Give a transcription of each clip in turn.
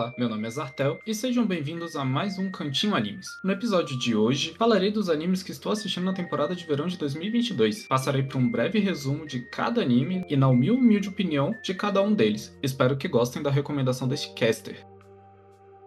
Olá, meu nome é Zartel e sejam bem-vindos a mais um Cantinho Animes. No episódio de hoje, falarei dos animes que estou assistindo na temporada de verão de 2022. Passarei por um breve resumo de cada anime e na humilde opinião de cada um deles. Espero que gostem da recomendação deste caster.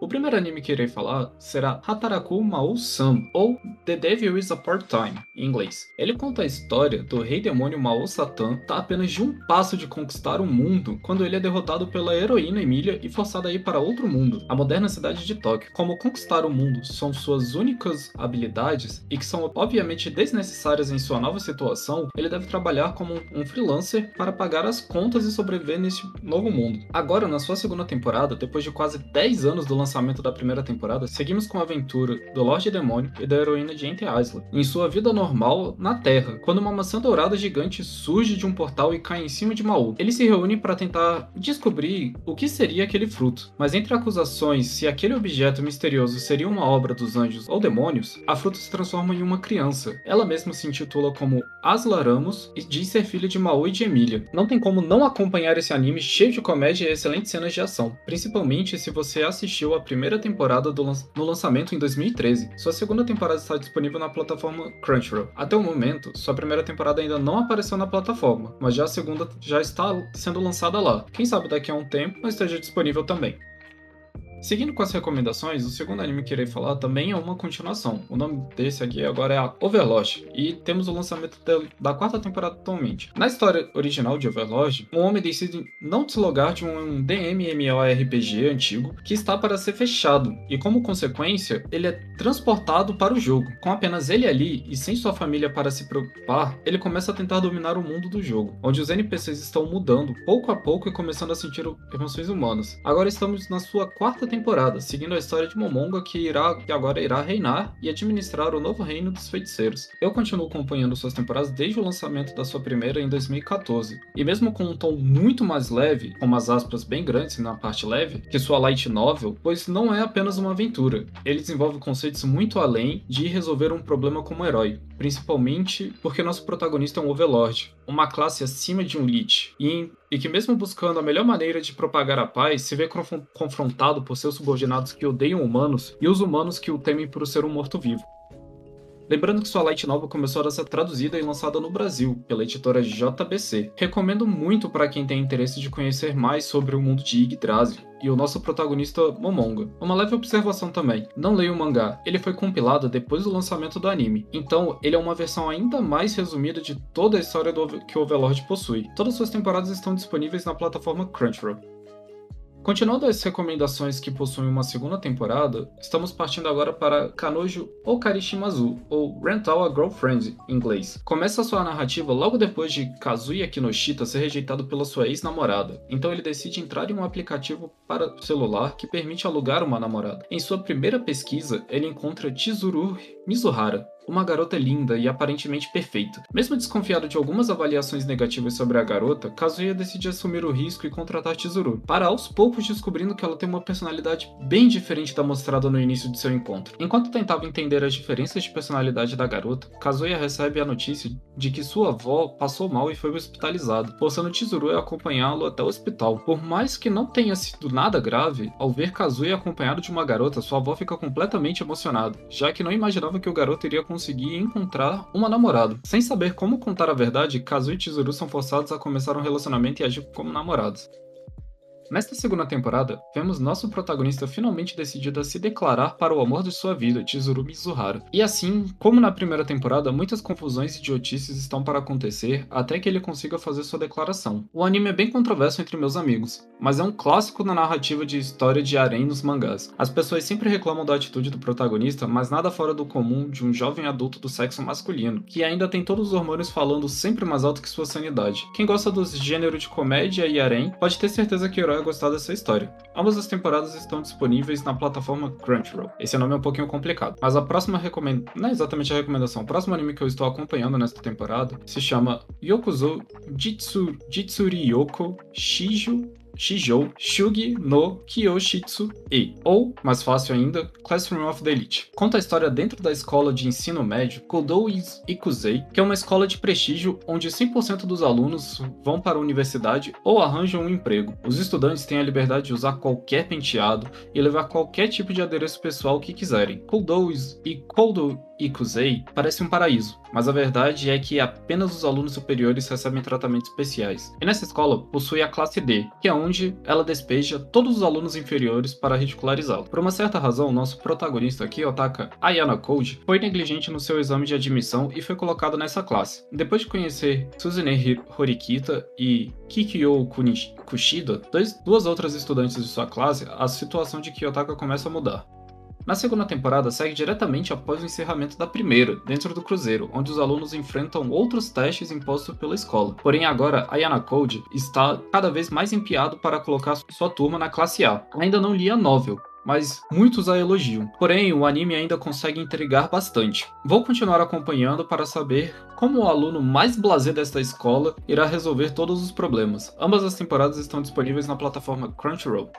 O primeiro anime que irei falar será Hataraku Mao-san, ou The Devil is a Part-Time, em inglês. Ele conta a história do rei demônio Mao Satan tá apenas de um passo de conquistar o mundo quando ele é derrotado pela heroína Emília e forçado a ir para outro mundo, a moderna cidade de Tóquio. Como conquistar o mundo são suas únicas habilidades e que são obviamente desnecessárias em sua nova situação, ele deve trabalhar como um freelancer para pagar as contas e sobreviver neste novo mundo. Agora, na sua segunda temporada, depois de quase 10 anos do lançamento da primeira temporada, seguimos com a aventura do Lorde Demônio e da heroína de Ente Isla, em sua vida normal na Terra, quando uma maçã dourada gigante surge de um portal e cai em cima de Maú. Eles se reúnem para tentar descobrir o que seria aquele fruto, mas entre acusações se aquele objeto misterioso seria uma obra dos anjos ou demônios, a fruta se transforma em uma criança. Ela mesma se intitula como Asla Ramos e diz ser filha de Maú e de Emília. Não tem como não acompanhar esse anime cheio de comédia e excelentes cenas de ação, principalmente se você assistiu a primeira temporada lan no lançamento em 2013. Sua segunda temporada está disponível na plataforma Crunchyroll. Até o momento, sua primeira temporada ainda não apareceu na plataforma, mas já a segunda já está sendo lançada lá. Quem sabe daqui a um tempo esteja disponível também. Seguindo com as recomendações, o segundo anime que irei falar também é uma continuação. O nome desse aqui agora é Overlord, e temos o lançamento da quarta temporada atualmente. Na história original de Overlord, um homem decide não deslogar de um DMMORPG antigo que está para ser fechado, e como consequência, ele é transportado para o jogo. Com apenas ele ali e sem sua família para se preocupar, ele começa a tentar dominar o mundo do jogo, onde os NPCs estão mudando pouco a pouco e começando a sentir emoções humanas. Agora estamos na sua quarta temporada, seguindo a história de Momonga que, irá, que agora irá reinar e administrar o novo reino dos feiticeiros. Eu continuo acompanhando suas temporadas desde o lançamento da sua primeira em 2014, e mesmo com um tom muito mais leve, com umas aspas bem grandes na parte leve, que sua light novel, pois não é apenas uma aventura. Ele desenvolve conceitos muito além de resolver um problema como herói, principalmente porque nosso protagonista é um Overlord, uma classe acima de um Lich, e, e que mesmo buscando a melhor maneira de propagar a paz, se vê confrontado por seus subordinados que odeiam humanos e os humanos que o temem por ser um morto-vivo. Lembrando que sua light novel começou a ser traduzida e lançada no Brasil pela editora JBC. Recomendo muito para quem tem interesse de conhecer mais sobre o mundo de Yggdrasil e o nosso protagonista Momonga. Uma leve observação também, não leio o mangá, ele foi compilado depois do lançamento do anime, então ele é uma versão ainda mais resumida de toda a história do que o Overlord possui. Todas suas temporadas estão disponíveis na plataforma Crunchyroll. Continuando as recomendações que possuem uma segunda temporada, estamos partindo agora para Kanojo Okarishimazu, ou Rental a Girlfriend em inglês. Começa sua narrativa logo depois de Kazuya Kinoshita ser rejeitado pela sua ex-namorada, então ele decide entrar em um aplicativo para celular que permite alugar uma namorada. Em sua primeira pesquisa, ele encontra Chizuru Mizuhara, uma garota linda e aparentemente perfeita. Mesmo desconfiado de algumas avaliações negativas sobre a garota, Kazuya decide assumir o risco e contratar Chizuru, para aos poucos descobrindo que ela tem uma personalidade bem diferente da mostrada no início de seu encontro. Enquanto tentava entender as diferenças de personalidade da garota, Kazuya recebe a notícia de que sua avó passou mal e foi hospitalizada, forçando Chizuru a acompanhá-lo até o hospital. Por mais que não tenha sido nada grave, ao ver Kazuya acompanhado de uma garota, sua avó fica completamente emocionada, já que não imaginava que o garoto iria conseguir encontrar uma namorada. Sem saber como contar a verdade, Kazu e Chizuru são forçados a começar um relacionamento e agir como namorados. Nesta segunda temporada, vemos nosso protagonista finalmente decidido a se declarar para o amor de sua vida, Chizuru Mizuhara. E assim, como na primeira temporada, muitas confusões e idiotices estão para acontecer até que ele consiga fazer sua declaração. O anime é bem controverso entre meus amigos, mas é um clássico na narrativa de história de harém nos mangás. As pessoas sempre reclamam da atitude do protagonista, mas nada fora do comum de um jovem adulto do sexo masculino, que ainda tem todos os hormônios falando sempre mais alto que sua sanidade. Quem gosta dos gêneros de comédia e harém pode ter certeza que herói gostar dessa história. Ambas as temporadas estão disponíveis na plataforma Crunchyroll. Esse nome é um pouquinho complicado, mas a próxima recomendação, não é exatamente a recomendação, o próximo anime que eu estou acompanhando nesta temporada se chama Yokuzo Jitsu... Jitsuri Yoko Shijo Shijou Shugi no Kyoshitsu E, ou, mais fácil ainda, Classroom of the Elite. Conta a história dentro da escola de ensino médio Kodou Ikuzei, que é uma escola de prestígio onde 100% dos alunos vão para a universidade ou arranjam um emprego. Os estudantes têm a liberdade de usar qualquer penteado e levar qualquer tipo de adereço pessoal que quiserem. Kodou e Kodou Ikuzei parece um paraíso, mas a verdade é que apenas os alunos superiores recebem tratamentos especiais. E nessa escola possui a classe D, que é onde ela despeja todos os alunos inferiores para ridicularizá-lo. Por uma certa razão, nosso protagonista aqui, Otaka Ayana Code, foi negligente no seu exame de admissão e foi colocado nessa classe. Depois de conhecer Suzune Horikita e Kikyo Kushida, dois, duas outras estudantes de sua classe, a situação de Kiyotaka começa a mudar. Na segunda temporada, segue diretamente após o encerramento da primeira, dentro do Cruzeiro, onde os alunos enfrentam outros testes impostos pela escola. Porém, agora, a Yana Code está cada vez mais empiado para colocar sua turma na classe A. Ainda não li a novel, mas muitos a elogiam. Porém, o anime ainda consegue intrigar bastante. Vou continuar acompanhando para saber como o aluno mais blasé desta escola irá resolver todos os problemas. Ambas as temporadas estão disponíveis na plataforma Crunchyroll.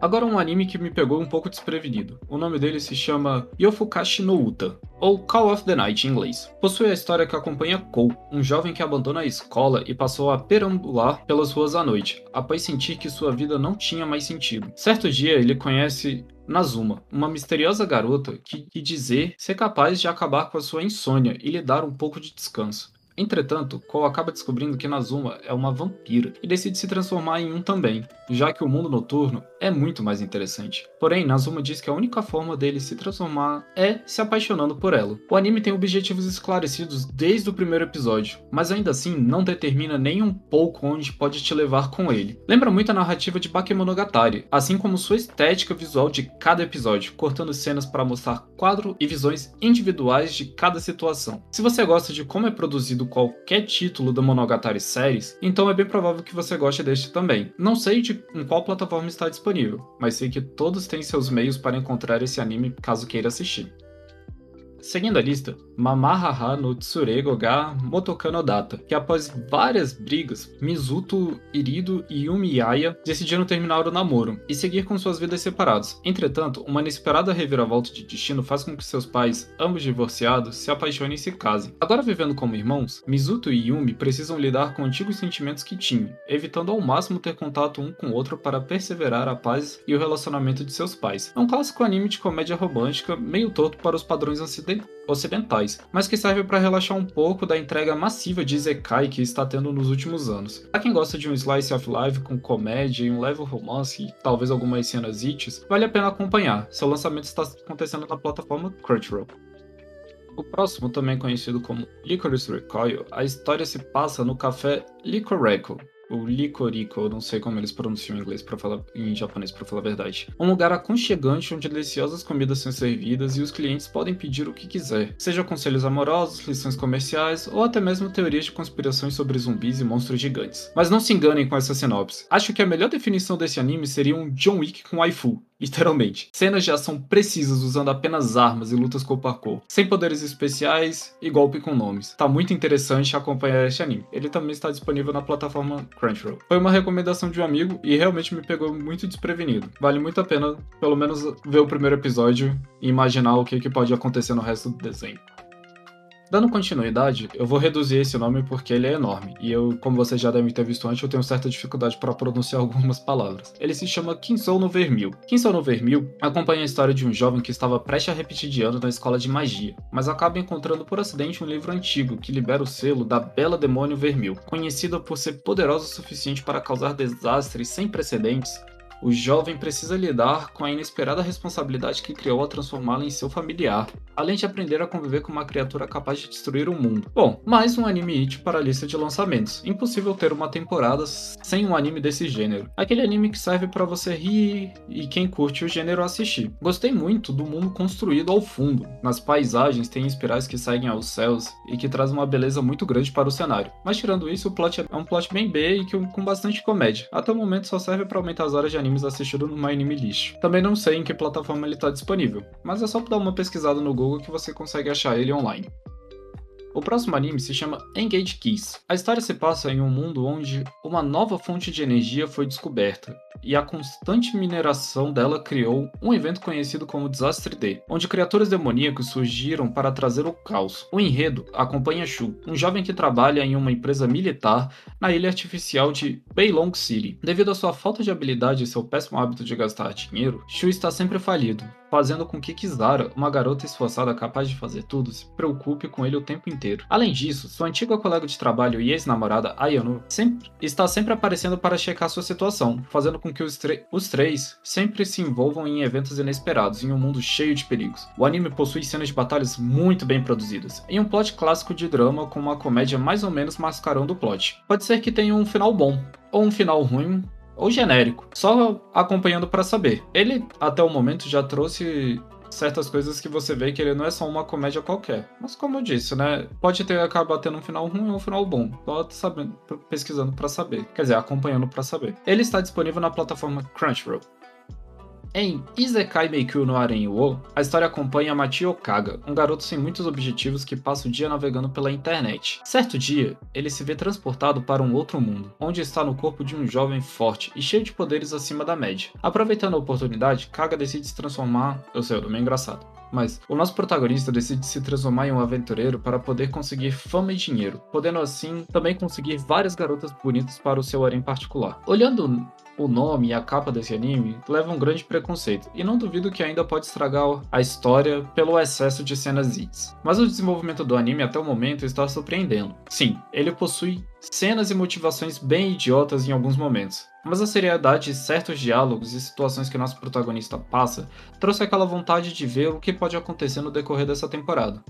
Agora um anime que me pegou um pouco desprevenido. O nome dele se chama Yofukashi no Uta, ou Call of the Night em inglês. Possui a história que acompanha Kou, um jovem que abandona a escola e passou a perambular pelas ruas à noite, após sentir que sua vida não tinha mais sentido. Certo dia, ele conhece Nazuma, uma misteriosa garota que, que dizer ser capaz de acabar com a sua insônia e lhe dar um pouco de descanso. Entretanto, Cole acaba descobrindo que Nazuma é uma vampira e decide se transformar em um também, já que o mundo noturno é muito mais interessante. Porém, Nazuma diz que a única forma dele se transformar é se apaixonando por ela. O anime tem objetivos esclarecidos desde o primeiro episódio, mas ainda assim não determina nem um pouco onde pode te levar com ele. Lembra muito a narrativa de Bakemonogatari, assim como sua estética visual de cada episódio, cortando cenas para mostrar quadro e visões individuais de cada situação. Se você gosta de como é produzido qualquer título da Monogatari Series, então é bem provável que você goste deste também. Não sei de em qual plataforma está disponível, mas sei que todos têm seus meios para encontrar esse anime caso queira assistir. Seguindo a lista, Mamahaha no Tsurego ga Motokano Data, que após várias brigas, Mizuto, Irido e Yumi Yaya decidiram terminar o namoro e seguir com suas vidas separadas. Entretanto, uma inesperada reviravolta de destino faz com que seus pais, ambos divorciados, se apaixonem e se casem. Agora vivendo como irmãos, Mizuto e Yumi precisam lidar com antigos sentimentos que tinham, evitando ao máximo ter contato um com o outro para perseverar a paz e o relacionamento de seus pais. É um clássico anime de comédia romântica, meio torto para os padrões ocidentais mas que serve para relaxar um pouco da entrega massiva de Isekai que está tendo nos últimos anos. Para quem gosta de um slice of life com comédia e um leve romance e talvez algumas cenas hits, vale a pena acompanhar. Seu lançamento está acontecendo na plataforma Crunchyroll. O próximo, também conhecido como Licorice Recoil, a história se passa no café Licorico, o Licorico, eu não sei como eles pronunciam em inglês para falar em japonês para falar a verdade. Um lugar aconchegante onde deliciosas comidas são servidas e os clientes podem pedir o que quiser, seja conselhos amorosos, lições comerciais ou até mesmo teorias de conspirações sobre zumbis e monstros gigantes. Mas não se enganem com essa sinopse. Acho que a melhor definição desse anime seria um John Wick com waifu. Literalmente. Cenas de ação precisas usando apenas armas e lutas corpo a corpo, sem poderes especiais e golpe com nomes. Tá muito interessante acompanhar este anime. Ele também está disponível na plataforma Crunchyroll. Foi uma recomendação de um amigo e realmente me pegou muito desprevenido. Vale muito a pena, pelo menos, ver o primeiro episódio e imaginar o que, que pode acontecer no resto do desenho. Dando continuidade, eu vou reduzir esse nome porque ele é enorme, e eu, como vocês já devem ter visto antes, eu tenho certa dificuldade para pronunciar algumas palavras. Ele se chama Kinsou no Vermil. Kinsou no Vermil acompanha a história de um jovem que estava prestes a repetir de ano na escola de magia, mas acaba encontrando por acidente um livro antigo que libera o selo da Bela Demônio Vermil, conhecida por ser poderosa o suficiente para causar desastres sem precedentes o jovem precisa lidar com a inesperada responsabilidade que criou ao transformá-la em seu familiar, além de aprender a conviver com uma criatura capaz de destruir o mundo. Bom, mais um anime hit para a lista de lançamentos. Impossível ter uma temporada sem um anime desse gênero. Aquele anime que serve para você rir e quem curte o gênero assistir. Gostei muito do mundo construído ao fundo. Nas paisagens tem espirais que seguem aos céus e que traz uma beleza muito grande para o cenário. Mas tirando isso, o plot é um plot bem B e que, com bastante comédia. Até o momento só serve para aumentar as horas de animes assistidos no My Anime List. Também não sei em que plataforma ele está disponível, mas é só dar uma pesquisada no Google que você consegue achar ele online. O próximo anime se chama Engage Keys. A história se passa em um mundo onde uma nova fonte de energia foi descoberta, e a constante mineração dela criou um evento conhecido como Desastre D, onde criaturas demoníacas surgiram para trazer o caos. O enredo acompanha Shu, um jovem que trabalha em uma empresa militar na ilha artificial de Beilong City. Devido à sua falta de habilidade e seu péssimo hábito de gastar dinheiro, Shu está sempre falido, fazendo com que Kizara, uma garota esforçada capaz de fazer tudo, se preocupe com ele o tempo inteiro. Além disso, sua antiga colega de trabalho e ex-namorada Ayano sempre, está sempre aparecendo para checar sua situação, fazendo com que os, os três sempre se envolvam em eventos inesperados em um mundo cheio de perigos. O anime possui cenas de batalhas muito bem produzidas, em um plot clássico de drama com uma comédia mais ou menos mascarando o plot. Pode ser que tenha um final bom, ou um final ruim, ou genérico, só acompanhando para saber. Ele, até o momento, já trouxe certas coisas que você vê que ele não é só uma comédia qualquer. Mas como eu disse, né? Pode ter acabar tendo um final ruim ou um final bom. Pode sabendo, pesquisando para saber. Quer dizer, acompanhando para saber. Ele está disponível na plataforma Crunchyroll. Em Izekai Meikyu no Arenyo, a história acompanha Machi Okaga, um garoto sem muitos objetivos que passa o dia navegando pela internet. Certo dia, ele se vê transportado para um outro mundo, onde está no corpo de um jovem forte e cheio de poderes acima da média. Aproveitando a oportunidade, Kaga decide se transformar. Eu sei, o nome é engraçado. Mas o nosso protagonista decide se transformar em um aventureiro para poder conseguir fama e dinheiro, podendo assim também conseguir várias garotas bonitas para o seu harém particular. Olhando o nome e a capa desse anime leva um grande preconceito, e não duvido que ainda pode estragar a história pelo excesso de cenas hits. Mas o desenvolvimento do anime até o momento está surpreendendo. Sim, ele possui cenas e motivações bem idiotas em alguns momentos, mas a seriedade de certos diálogos e situações que nosso protagonista passa trouxe aquela vontade de ver o que pode acontecer no decorrer dessa temporada.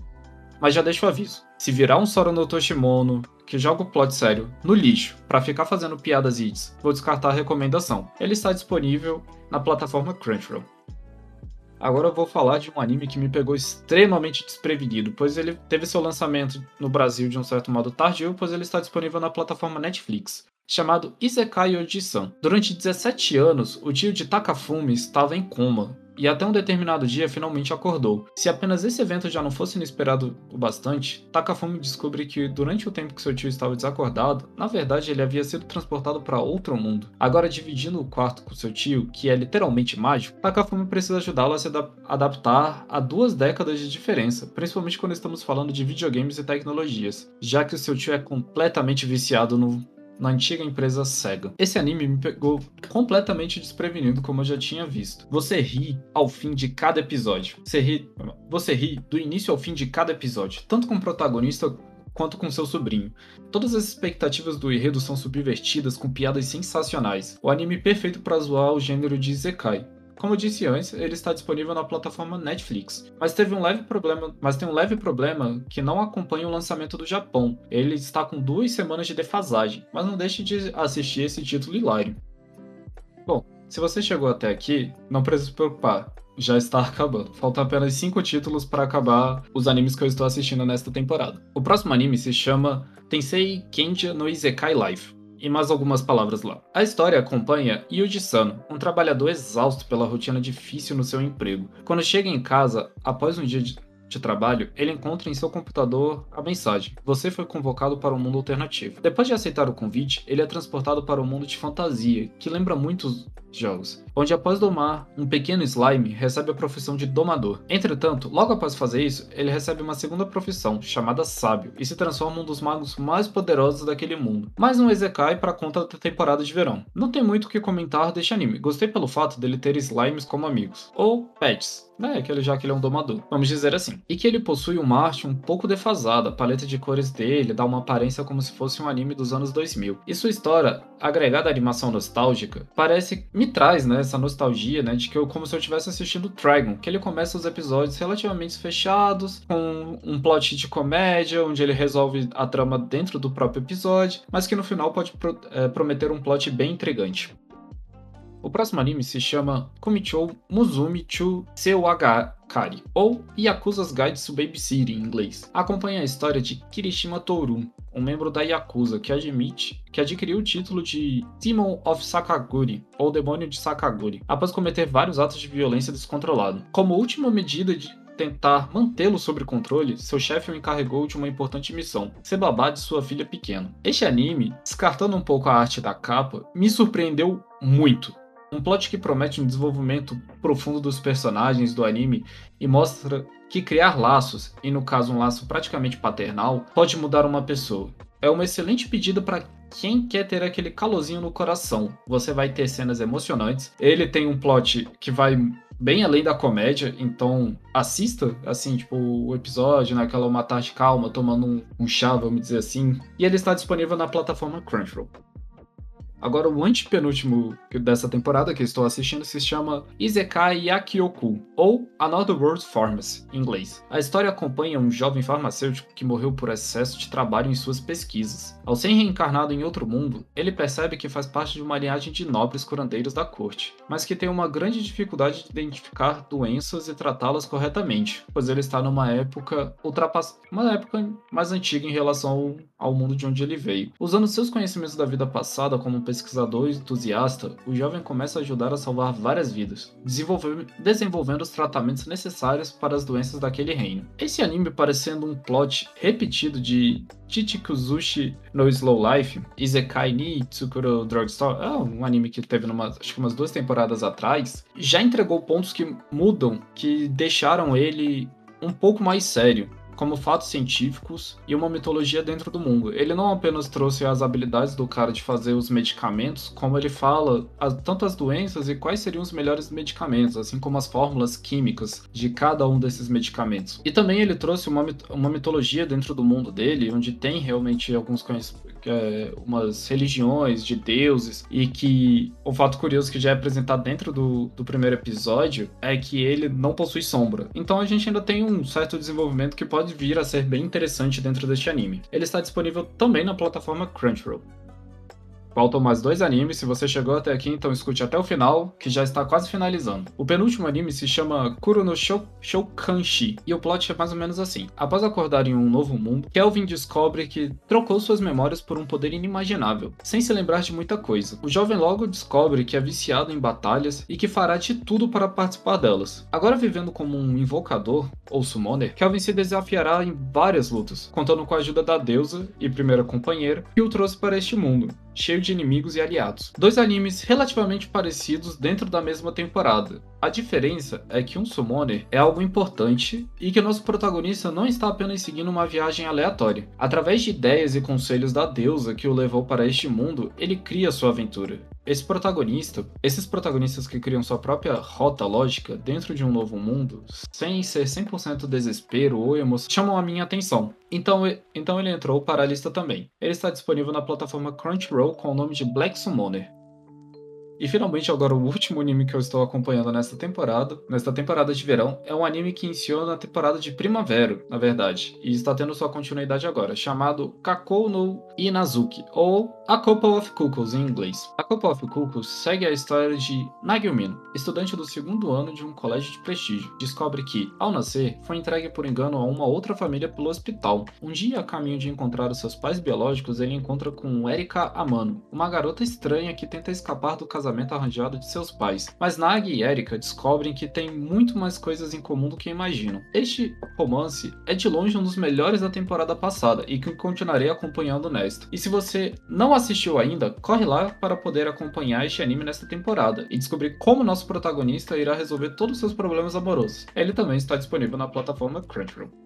Mas já deixo o aviso: se virar um Sora no Toshimono que joga o plot sério no lixo para ficar fazendo piadas ids, vou descartar a recomendação. Ele está disponível na plataforma Crunchyroll. Agora eu vou falar de um anime que me pegou extremamente desprevenido, pois ele teve seu lançamento no Brasil de um certo modo tardio, pois ele está disponível na plataforma Netflix, chamado Isekai Oji-san. Durante 17 anos, o tio de Takafumi estava em coma, e até um determinado dia finalmente acordou. Se apenas esse evento já não fosse inesperado o bastante, Takafumi descobre que durante o tempo que seu tio estava desacordado, na verdade ele havia sido transportado para outro mundo. Agora dividindo o quarto com seu tio, que é literalmente mágico, Takafumi precisa ajudá-lo a se adaptar a duas décadas de diferença, principalmente quando estamos falando de videogames e tecnologias, já que o seu tio é completamente viciado no na antiga empresa Sega. Esse anime me pegou completamente desprevenido, como eu já tinha visto. Você ri ao fim de cada episódio. Você ri, você ri do início ao fim de cada episódio, tanto com o protagonista quanto com seu sobrinho. Todas as expectativas do enredo são subvertidas com piadas sensacionais. O anime perfeito para zoar o gênero de Isekai. Como eu disse antes, ele está disponível na plataforma Netflix, mas teve um leve problema, mas tem um leve problema que não acompanha o lançamento do Japão. Ele está com duas semanas de defasagem, mas não deixe de assistir esse título hilário. Bom, se você chegou até aqui, não precisa se preocupar, já está acabando. Faltam apenas 5 títulos para acabar os animes que eu estou assistindo nesta temporada. O próximo anime se chama Tensei Kenja no Isekai Life e mais algumas palavras lá. A história acompanha Yuji Sano, um trabalhador exausto pela rotina difícil no seu emprego. Quando chega em casa, após um dia de de trabalho, ele encontra em seu computador a mensagem: Você foi convocado para um mundo alternativo. Depois de aceitar o convite, ele é transportado para um mundo de fantasia, que lembra muitos jogos, onde após domar um pequeno slime, recebe a profissão de domador. Entretanto, logo após fazer isso, ele recebe uma segunda profissão, chamada Sábio, e se transforma um dos magos mais poderosos daquele mundo. Mais um Ezekai para conta da temporada de verão. Não tem muito o que comentar deste anime, gostei pelo fato dele ter slimes como amigos, ou pets, né, que ele, já que ele é um domador, vamos dizer assim. E que ele possui uma arte um pouco defasada, a paleta de cores dele dá uma aparência como se fosse um anime dos anos 2000. E sua história, agregada à animação nostálgica, parece me traz, né, essa nostalgia, né, de que eu como se eu estivesse assistindo Dragon, que ele começa os episódios relativamente fechados, com um plot de comédia, onde ele resolve a trama dentro do próprio episódio, mas que no final pode pro, é, prometer um plot bem intrigante. O próximo anime se chama Kumichou Muzumi Chu Seuagakari, ou Yakuza's Guide to Babysitting em inglês. Acompanha a história de Kirishima Toru, um membro da Yakuza que admite que adquiriu o título de Demon of Sakaguri, ou Demônio de Sakaguri, após cometer vários atos de violência descontrolada. Como última medida de tentar mantê-lo sob controle, seu chefe o encarregou de uma importante missão: ser babá de sua filha pequena. Este anime, descartando um pouco a arte da capa, me surpreendeu muito. Um plot que promete um desenvolvimento profundo dos personagens do anime e mostra que criar laços, e no caso um laço praticamente paternal, pode mudar uma pessoa. É uma excelente pedida para quem quer ter aquele calorzinho no coração. Você vai ter cenas emocionantes. Ele tem um plot que vai bem além da comédia, então assista, assim, tipo, o episódio naquela uma tarde calma, tomando um, um chá, vamos dizer assim. E ele está disponível na plataforma Crunchyroll. Agora, o antepenúltimo dessa temporada que estou assistindo se chama Izekai Yakioku, ou Another World Pharmacy, em inglês. A história acompanha um jovem farmacêutico que morreu por excesso de trabalho em suas pesquisas. Ao ser reencarnado em outro mundo, ele percebe que faz parte de uma linhagem de nobres curandeiros da corte, mas que tem uma grande dificuldade de identificar doenças e tratá-las corretamente, pois ele está numa época ultrapassada, uma época mais antiga em relação ao mundo de onde ele veio. Usando seus conhecimentos da vida passada como entusiasta, o jovem começa a ajudar a salvar várias vidas, desenvolvendo os tratamentos necessários para as doenças daquele reino. Esse anime parecendo um plot repetido de Chichikuzushi no Slow Life, Izekai ni Tsukuro Drugstore, é um anime que teve numa, acho que umas duas temporadas atrás, já entregou pontos que mudam, que deixaram ele um pouco mais sério como fatos científicos e uma mitologia dentro do mundo. Ele não apenas trouxe as habilidades do cara de fazer os medicamentos, como ele fala as, tanto as doenças e quais seriam os melhores medicamentos, assim como as fórmulas químicas de cada um desses medicamentos. E também ele trouxe uma, uma mitologia dentro do mundo dele, onde tem realmente alguns é, umas religiões de deuses e que o fato curioso que já é apresentado dentro do, do primeiro episódio é que ele não possui sombra. Então a gente ainda tem um certo desenvolvimento que pode vir a ser bem interessante dentro deste anime. Ele está disponível também na plataforma Crunchyroll. Faltam mais dois animes, se você chegou até aqui, então escute até o final, que já está quase finalizando. O penúltimo anime se chama Kuro no Shou Shoukanshi, e o plot é mais ou menos assim. Após acordar em um novo mundo, Kelvin descobre que trocou suas memórias por um poder inimaginável, sem se lembrar de muita coisa. O jovem logo descobre que é viciado em batalhas e que fará de tudo para participar delas. Agora vivendo como um invocador, ou summoner, Kelvin se desafiará em várias lutas, contando com a ajuda da deusa e primeira companheira que o trouxe para este mundo, cheio de inimigos e aliados. Dois animes relativamente parecidos dentro da mesma temporada. A diferença é que um summoner é algo importante e que nosso protagonista não está apenas seguindo uma viagem aleatória. Através de ideias e conselhos da deusa que o levou para este mundo, ele cria sua aventura. Esse protagonista, esses protagonistas que criam sua própria rota lógica dentro de um novo mundo, sem ser 100% desespero ou emoção, chamam a minha atenção. Então, então ele entrou para a lista também. Ele está disponível na plataforma Crunchyroll com o nome de Black Summoner. E finalmente agora o último anime que eu estou acompanhando nesta temporada, nesta temporada de verão, é um anime que iniciou na temporada de primavera, na verdade, e está tendo sua continuidade agora, chamado Kakou no Inazuki, ou A Couple of Cuckoos em inglês. A Couple of Cuckoos segue a história de Nagiumino, estudante do segundo ano de um colégio de prestígio. Descobre que, ao nascer, foi entregue por engano a uma outra família pelo hospital. Um dia, a caminho de encontrar os seus pais biológicos, ele encontra com Erika Amano, uma garota estranha que tenta escapar do casamento arranjado de seus pais, mas Nagi e Erika descobrem que têm muito mais coisas em comum do que imaginam. Este romance é de longe um dos melhores da temporada passada e que continuarei acompanhando nesta. E se você não assistiu ainda, corre lá para poder acompanhar este anime nesta temporada e descobrir como nosso protagonista irá resolver todos os seus problemas amorosos. Ele também está disponível na plataforma Crunchyroll.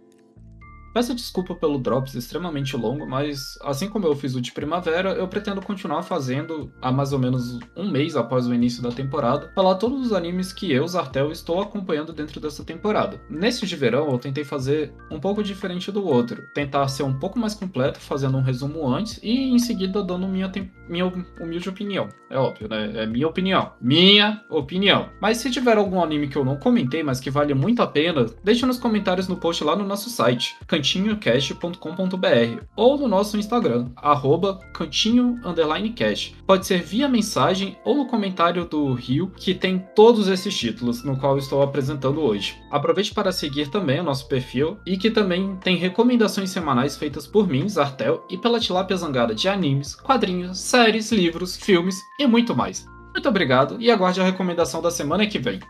Peço desculpa pelo Drops extremamente longo, mas assim como eu fiz o de primavera, eu pretendo continuar fazendo há mais ou menos um mês após o início da temporada, falar todos os animes que eu, Zartel, estou acompanhando dentro dessa temporada. Nesse de verão, eu tentei fazer um pouco diferente do outro, tentar ser um pouco mais completo, fazendo um resumo antes e em seguida dando minha, minha humilde opinião. É óbvio, né? É minha opinião. Minha opinião. Mas se tiver algum anime que eu não comentei, mas que vale muito a pena, deixe nos comentários no post lá no nosso site cantinhocast.com.br ou no nosso Instagram, arroba cantinho_cast. Pode ser via mensagem ou no comentário do Rio, que tem todos esses títulos, no qual estou apresentando hoje. Aproveite para seguir também o nosso perfil e que também tem recomendações semanais feitas por mim, Zartel, e pela Tilápia Zangada de animes, quadrinhos, séries, livros, filmes e muito mais. Muito obrigado e aguarde a recomendação da semana que vem.